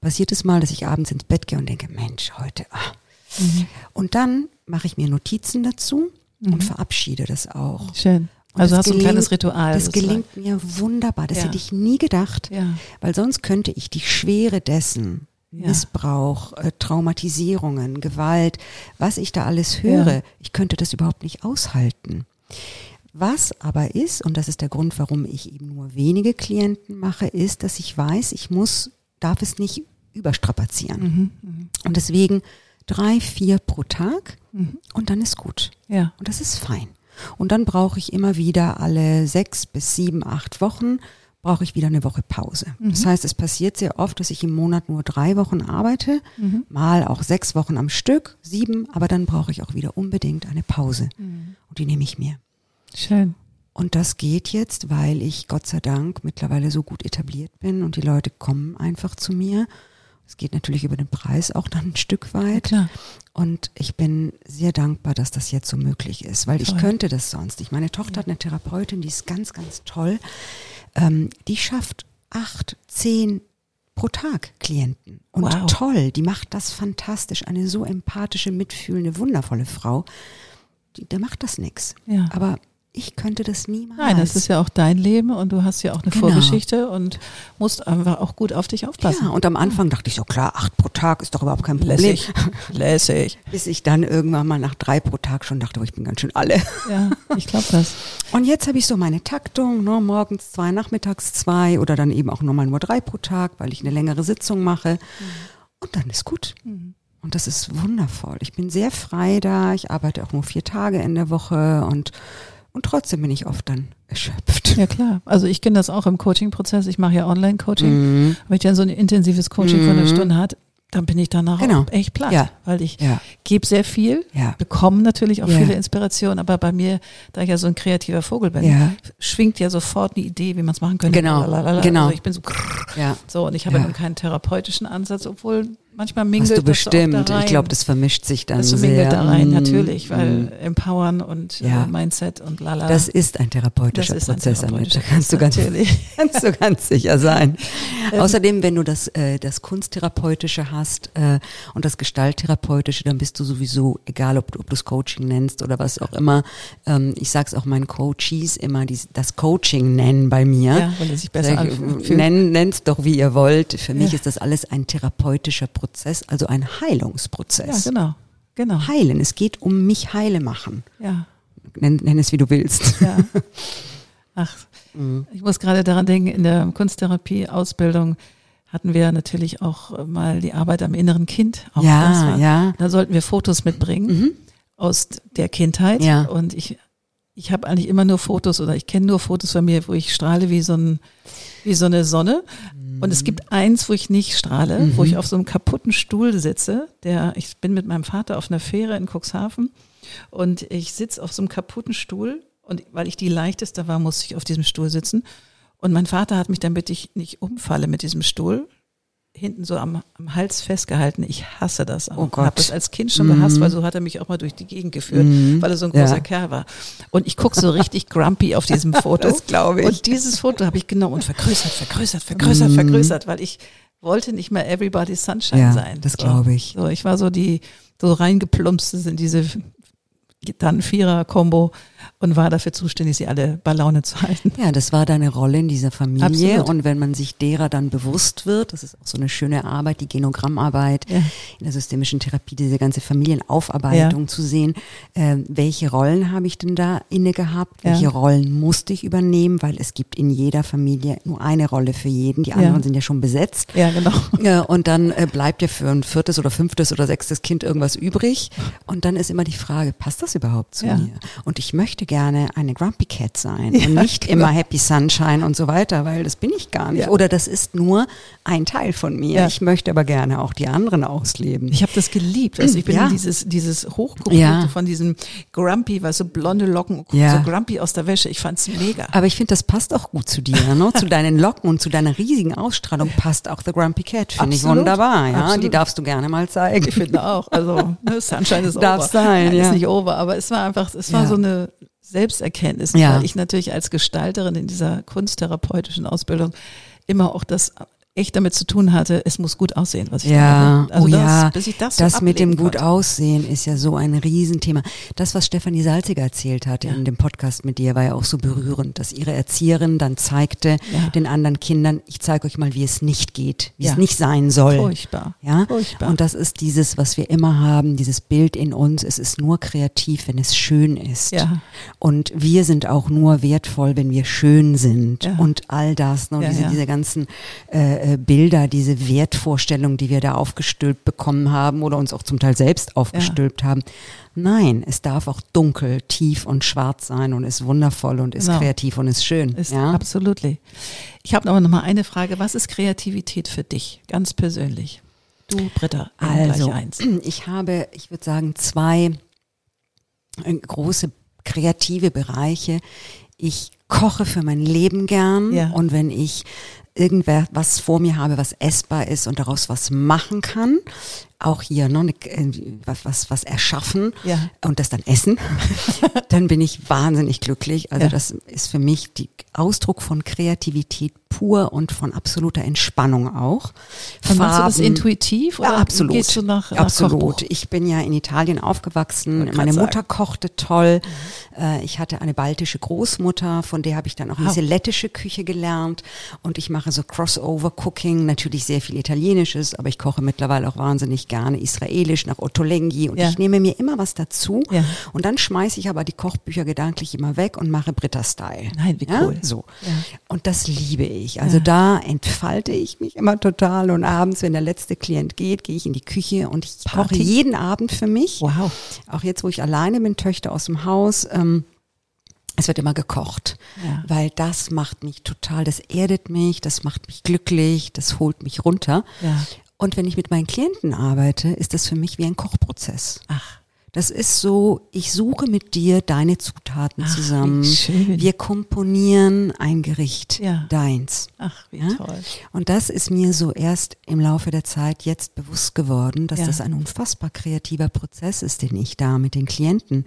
Passiert es mal, dass ich abends ins Bett gehe und denke, Mensch, heute. Ah. Mhm. Und dann mache ich mir Notizen dazu mhm. und verabschiede das auch. Schön. Also hast du ein kleines Ritual. Das gelingt mir wunderbar. Das ja. hätte ich nie gedacht, ja. weil sonst könnte ich die Schwere dessen, ja. Missbrauch, äh, Traumatisierungen, Gewalt, was ich da alles höre, ich könnte das überhaupt nicht aushalten. Was aber ist, und das ist der Grund, warum ich eben nur wenige Klienten mache, ist, dass ich weiß, ich muss, darf es nicht überstrapazieren. Mhm, mh. Und deswegen drei, vier pro Tag mhm. und dann ist gut. Ja. Und das ist fein. Und dann brauche ich immer wieder alle sechs bis sieben, acht Wochen brauche ich wieder eine Woche Pause. Mhm. Das heißt, es passiert sehr oft, dass ich im Monat nur drei Wochen arbeite, mhm. mal auch sechs Wochen am Stück, sieben, aber dann brauche ich auch wieder unbedingt eine Pause. Mhm. Und die nehme ich mir. Schön. Und das geht jetzt, weil ich Gott sei Dank mittlerweile so gut etabliert bin und die Leute kommen einfach zu mir. Es geht natürlich über den Preis auch dann ein Stück weit. Ja, und ich bin sehr dankbar, dass das jetzt so möglich ist, weil toll. ich könnte das sonst nicht. Meine Tochter ja. hat eine Therapeutin, die ist ganz, ganz toll. Ähm, die schafft acht, zehn pro Tag Klienten. Und wow. toll, die macht das fantastisch. Eine so empathische, mitfühlende, wundervolle Frau. Die, der macht das nix. Ja. Aber ich könnte das niemals. Nein, das ist ja auch dein Leben und du hast ja auch eine genau. Vorgeschichte und musst einfach auch gut auf dich aufpassen. Ja, und am Anfang dachte ich so, klar, acht pro Tag ist doch überhaupt kein Problem. Lässig. Lässig. Bis ich dann irgendwann mal nach drei pro Tag schon dachte, oh, ich bin ganz schön alle. Ja, ich glaube das. Und jetzt habe ich so meine Taktung, ne, morgens zwei, nachmittags zwei oder dann eben auch nochmal nur drei pro Tag, weil ich eine längere Sitzung mache. Mhm. Und dann ist gut. Mhm. Und das ist wundervoll. Ich bin sehr frei da. Ich arbeite auch nur vier Tage in der Woche und und trotzdem bin ich oft dann erschöpft. Ja klar. Also ich kenne das auch im Coaching-Prozess. Ich mache ja Online-Coaching. Mhm. Wenn ich dann so ein intensives Coaching mhm. von einer Stunde hat, dann bin ich danach genau. echt platt, ja. weil ich ja. gebe sehr viel, ja. bekomme natürlich auch ja. viele Inspirationen, aber bei mir, da ich ja so ein kreativer Vogel bin, schwingt ja sofort eine Idee, wie man es machen könnte. Genau, genau. Also ich bin so, ja. so und ich habe ja. keinen therapeutischen Ansatz, obwohl manchmal mingelt Hast du bestimmt. Ich glaube, das vermischt sich dann das sehr. da rein, mm, natürlich, weil mm. Empowern und äh, ja. Mindset und lala. Das ist ein therapeutischer ist Prozess, ein therapeutischer Da kannst du ganz, kannst du ganz sicher sein. Ähm. Außerdem, wenn du das, äh, das Kunsttherapeutische hast äh, und das Gestalttherapeutische, dann bist du sowieso, egal ob, ob du es Coaching nennst oder was auch immer, ähm, ich sag's auch meinen Coaches immer, die, das Coaching nennen bei mir. Ja, weil es sich besser anfühlt. Nenn, Nennt's doch, wie ihr wollt. Für mich ist das alles ein therapeutischer Prozess. Prozess, also ein Heilungsprozess. Ja, genau. genau. Heilen. Es geht um mich heile machen. Ja. Nenn, nenn es, wie du willst. Ja. Ach, mhm. ich muss gerade daran denken, in der Kunsttherapie-Ausbildung hatten wir natürlich auch mal die Arbeit am inneren Kind. Auch ja, ja. Da sollten wir Fotos mitbringen mhm. aus der Kindheit. Ja. Und ich, ich habe eigentlich immer nur Fotos oder ich kenne nur Fotos von mir, wo ich strahle wie so ein, wie so eine Sonne. Und es gibt eins, wo ich nicht strahle, mhm. wo ich auf so einem kaputten Stuhl sitze. Der, ich bin mit meinem Vater auf einer Fähre in Cuxhaven und ich sitze auf so einem kaputten Stuhl und weil ich die leichteste war, musste ich auf diesem Stuhl sitzen. Und mein Vater hat mich, damit ich nicht umfalle mit diesem Stuhl, hinten so am, am Hals festgehalten. Ich hasse das auch. Oh Gott. habe das als Kind schon gehasst, weil so hat er mich auch mal durch die Gegend geführt, mm. weil er so ein großer ja. Kerl war. Und ich gucke so richtig grumpy auf diesem Foto. Das glaube ich. Und dieses Foto habe ich genommen und vergrößert, vergrößert, vergrößert, mm. vergrößert, weil ich wollte nicht mehr Everybody's Sunshine ja, sein. Das glaube ich. So, ich war so die so reingeplumpst in diese dann Vierer-Kombo und war dafür zuständig, sie alle bei Laune zu halten. Ja, das war deine Rolle in dieser Familie. Absolut. Und wenn man sich derer dann bewusst wird, das ist auch so eine schöne Arbeit, die Genogrammarbeit ja. in der systemischen Therapie, diese ganze Familienaufarbeitung ja. zu sehen, äh, welche Rollen habe ich denn da inne gehabt, welche ja. Rollen musste ich übernehmen, weil es gibt in jeder Familie nur eine Rolle für jeden, die anderen sind ja schon besetzt. Ja, genau. und dann äh, bleibt ja für ein viertes oder fünftes oder sechstes Kind irgendwas übrig. Und dann ist immer die Frage, passt das überhaupt zu mir? Und ich möchte gerne eine Grumpy Cat sein ja, und nicht genau. immer Happy Sunshine und so weiter, weil das bin ich gar nicht. Ja. Oder das ist nur ein Teil von mir. Ja. Ich möchte aber gerne auch die anderen ausleben. Ich habe das geliebt. Also ich bin dieses, dieses Hochgeprägte von diesem Grumpy, weißt du, blonde Locken, so Grumpy aus der Wäsche. Ich fand's mega. Aber ich finde, das passt auch gut zu dir, ne? zu deinen Locken und zu deiner riesigen Ausstrahlung passt auch The Grumpy Cat. Finde ich wunderbar. Ja, Absolut. die darfst du gerne mal zeigen. Ich finde auch. Also ne, Sunshine ist Darf over. sein, ja. Ist nicht over, aber es war einfach, es war so eine Selbsterkenntnis, ja. weil ich natürlich als Gestalterin in dieser kunsttherapeutischen Ausbildung immer auch das echt damit zu tun hatte, es muss gut aussehen, was ich ja, da Also oh das, ja, bis ich das, das, so mit dem gut konnte. aussehen ist ja so ein Riesenthema. Das, was Stefanie Salziger erzählt hat Ja. in dem Podcast mit dir, war ja auch so berührend, dass ihre Erzieherin dann zeigte Ja. den anderen Kindern, ich zeige euch mal, wie es nicht geht, wie Ja. es nicht sein soll. Furchtbar. Ja, Furchtbar. und das ist dieses, was wir immer haben, dieses Bild in uns. Es ist nur kreativ, wenn es schön ist. Ja. Und wir sind auch nur wertvoll, wenn wir schön sind. Ja. Und all das, ne, Ja, diese, diese ganzen äh, äh, Bilder, diese Wertvorstellungen, die wir da aufgestülpt bekommen haben oder uns auch zum Teil selbst aufgestülpt haben. Nein, es darf auch dunkel, tief und schwarz sein und ist wundervoll und ist Genau. kreativ und ist schön. Ist ja? absolut. Ich habe aber noch mal eine Frage. Was ist Kreativität für dich, ganz persönlich? Du, Britta, Also, ich habe, ich würde sagen, zwei äh, große kreative Bereiche. Ich koche für mein Leben gern Ja. und wenn ich irgendwer was vor mir habe, was essbar ist und daraus was machen kann, auch hier ne, ne, äh, was, was, was erschaffen Ja. und das dann essen, dann bin ich wahnsinnig glücklich. Also Ja. das ist für mich die Ausdruck von Kreativität pur und von absoluter Entspannung auch. Und machst du das Farben- intuitiv oder ja, absolut. gehst du nach, nach absolut. Kochbuch? Ich bin ja in Italien aufgewachsen. Meine Mutter sagen. kochte toll. Äh, Ich hatte eine baltische Großmutter, von der habe ich dann auch Wow. diese lettische Küche gelernt. Und ich mache so Crossover-Cooking, natürlich sehr viel Italienisches, aber ich koche mittlerweile auch wahnsinnig gerne Israelisch nach Ottolenghi. Und Ja. ich nehme mir immer was dazu. Ja. Und dann schmeiße ich aber die Kochbücher gedanklich immer weg und mache Britta-Style. Nein, wie Ja, cool. so. Ja. Und das liebe ich. Also da entfalte ich mich immer total. Und abends, wenn der letzte Klient geht, gehe ich in die Küche und ich koche jeden Abend für mich. Wow. Auch jetzt, wo ich alleine bin, Töchter aus dem Haus. Ähm, es wird immer gekocht, Ja. weil das macht mich total, das erdet mich, das macht mich glücklich, das holt mich runter. Ja. Und wenn ich mit meinen Klienten arbeite, ist das für mich wie ein Kochprozess. Ach, Das ist so, ich suche mit dir deine Zutaten Ach, zusammen. Wir komponieren ein Gericht, Ja. deins. ach, wie Ja? toll. Und das ist mir so erst im Laufe der Zeit jetzt bewusst geworden, dass Ja. das ein unfassbar kreativer Prozess ist, den ich da mit den Klienten.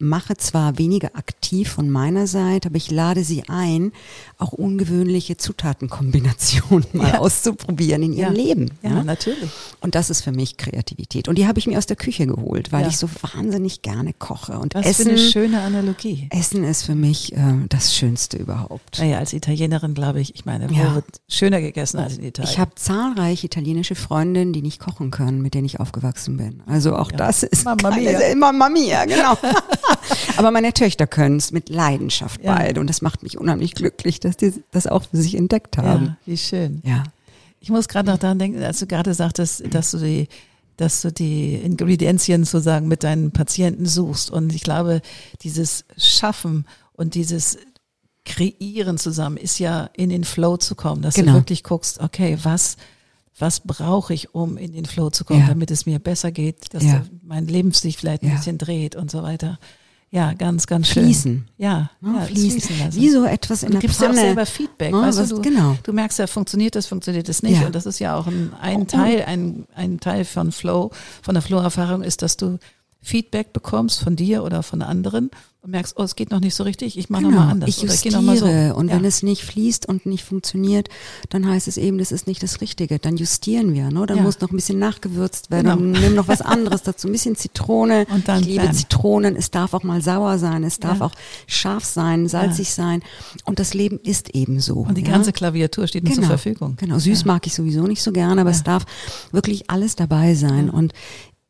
Mache. Zwar weniger aktiv von meiner Seite, aber ich lade sie ein, auch ungewöhnliche Zutatenkombinationen mal Ja. auszuprobieren in ihrem Ja. Leben. Ja, Ja? natürlich. Und das ist für mich Kreativität. Und die habe ich mir aus der Küche geholt, weil ich so wahnsinnig gerne koche. Und Was für Essen, eine schöne Analogie. Essen ist für mich äh, das Schönste überhaupt. Naja, als Italienerin glaube ich, ich meine, wo wird schöner gegessen als in Italien? Ich habe zahlreiche italienische Freundinnen, die nicht kochen können, mit denen ich aufgewachsen bin. Also auch das ist keine- mia. Mamma mia, genau. Aber meine Töchter können es mit Leidenschaft Ja. beide und das macht mich unheimlich glücklich, dass die das auch für sich entdeckt ja, haben. wie schön. Ja. Ich muss gerade noch daran denken, als du gerade sagtest, dass du die, dass du die Ingredienzien sozusagen mit deinen Patienten suchst. Und ich glaube, dieses Schaffen und dieses Kreieren zusammen ist ja in den Flow zu kommen, dass Genau. du wirklich guckst, okay, was, was brauche ich, um in den Flow zu kommen, Ja. damit es mir besser geht, dass Ja. mein Leben sich vielleicht ein Ja. bisschen dreht und so weiter. Ja, ganz, ganz schön. Fließen. Ja, Ja, ja, fließen. fließen lassen. Wie so etwas in Und du der gibst ja auch Pfanne. selber Feedback, Ja, weißt was- du, du, genau. du merkst ja, funktioniert das, funktioniert das nicht. Ja. Und das ist ja auch ein, ein Oh. Teil, ein, ein Teil von Flow, von der Flow-Erfahrung ist, dass du Feedback bekommst von dir oder von anderen und merkst, oh, es geht noch nicht so richtig, ich mache Genau, nochmal anders. ich oder ich justiere noch mal so. und ja. wenn es nicht fließt und nicht funktioniert, dann heißt es eben, das ist nicht das Richtige. Dann justieren wir, ne? Dann Ja. muss noch ein bisschen nachgewürzt werden. Genau. Nimm noch was anderes dazu, ein bisschen Zitrone. Und dann ich liebe bam. Zitronen. Es darf auch mal sauer sein, es darf Ja. auch scharf sein, salzig sein. Und das Leben ist eben so. Und die ganze Klaviatur steht uns zur Verfügung. Genau, süß mag ich sowieso nicht so gerne, aber es darf wirklich alles dabei sein. Und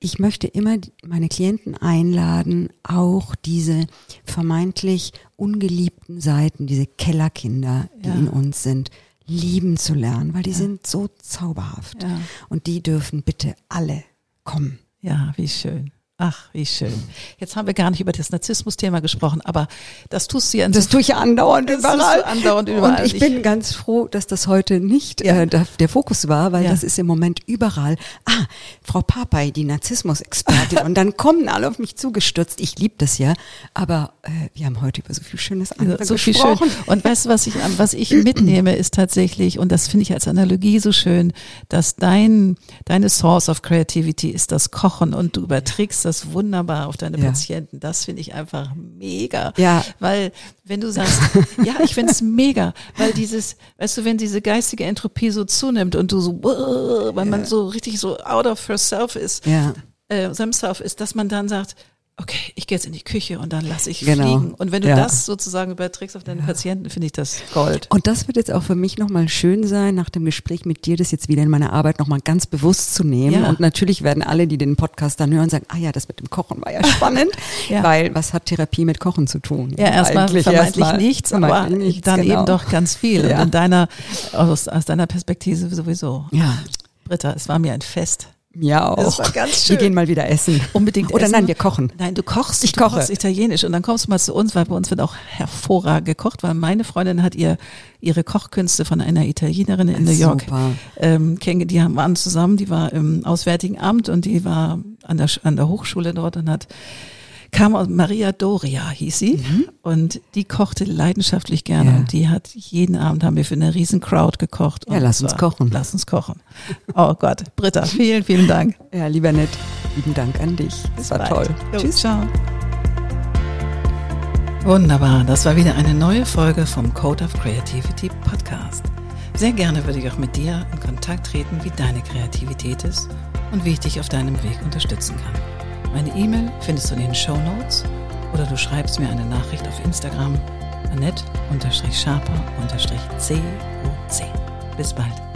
ich möchte immer meine Klienten einladen, auch diese vermeintlich ungeliebten Seiten, diese Kellerkinder, die Ja. in uns sind, lieben zu lernen, weil die Ja. sind so zauberhaft. Ja. Und die dürfen bitte alle kommen. Ja, wie schön. Ach, wie schön. Jetzt haben wir gar nicht über das Narzissmus-Thema gesprochen, aber das tust du ja Das tue ich ja andauernd überall. andauernd überall. Und ich bin ganz froh, dass das heute nicht Ja. äh, der, der Fokus war, weil Ja. das ist im Moment überall. Ah, Frau Papay, die Narzissmus-Expertin. und dann kommen alle auf mich zugestürzt. Ich liebe das ja. Aber äh, wir haben heute über so viel Schönes andere so viel schön. gesprochen. Und weißt du, was ich, was ich mitnehme, ist tatsächlich, und das finde ich als Analogie so schön, dass dein, deine Source of Creativity ist das Kochen und du überträgst das das wunderbar auf deine Ja. Patienten. Das finde ich einfach mega. Ja. Weil, wenn du sagst, ja, ich finde es mega, weil dieses, weißt du, wenn diese geistige Entropie so zunimmt und du so, weil man so richtig so out of herself ist, Ja. äh, themself ist, dass man dann sagt, okay, ich gehe jetzt in die Küche und dann lasse ich Genau. fliegen. Und wenn du Ja. das sozusagen überträgst auf deine Patienten, finde ich das Gold. Und das wird jetzt auch für mich nochmal schön sein, nach dem Gespräch mit dir, das jetzt wieder in meiner Arbeit nochmal ganz bewusst zu nehmen. Ja. Und natürlich werden alle, die den Podcast dann hören, sagen, ah ja, das mit dem Kochen war ja spannend. Ja. Weil was hat Therapie mit Kochen zu tun? Ja, erstmal vermeintlich erstmal nichts, vermeintlich aber nichts, dann genau. eben doch ganz viel. Ja. Und in deiner, aus, aus deiner Perspektive sowieso. Ja, Britta, es war mir ein Fest. Mir auch. Das war ganz Wir schön. gehen mal wieder essen. Unbedingt Oder essen. nein, wir kochen. Nein, du kochst. Ich du koche. kochst italienisch und dann kommst du mal zu uns, weil bei uns wird auch hervorragend gekocht, weil meine Freundin hat ihr ihre Kochkünste von einer Italienerin in New York ähm, kenne, die waren zusammen, die war im Auswärtigen Amt und die war an der, an der Hochschule dort und hat kam aus Maria Doria hieß sie und die kochte leidenschaftlich gerne Mhm. Ja. und die hat jeden Abend haben wir für eine riesen Crowd gekocht. Ja, lass uns kochen. Lass uns kochen. Oh Gott, Britta, vielen, vielen Dank. Ja, lieber nett. Lieben Dank an dich. Das war bald. toll. Jo, Tschüss. Ciao. Wunderbar, das war wieder eine neue Folge vom Code of Creativity Podcast. Sehr gerne würde ich auch mit dir in Kontakt treten, wie deine Kreativität ist und wie ich dich auf deinem Weg unterstützen kann. Meine E-Mail findest du in den Show Notes oder du schreibst mir eine Nachricht auf Instagram annette-sharper-coc. Bis bald.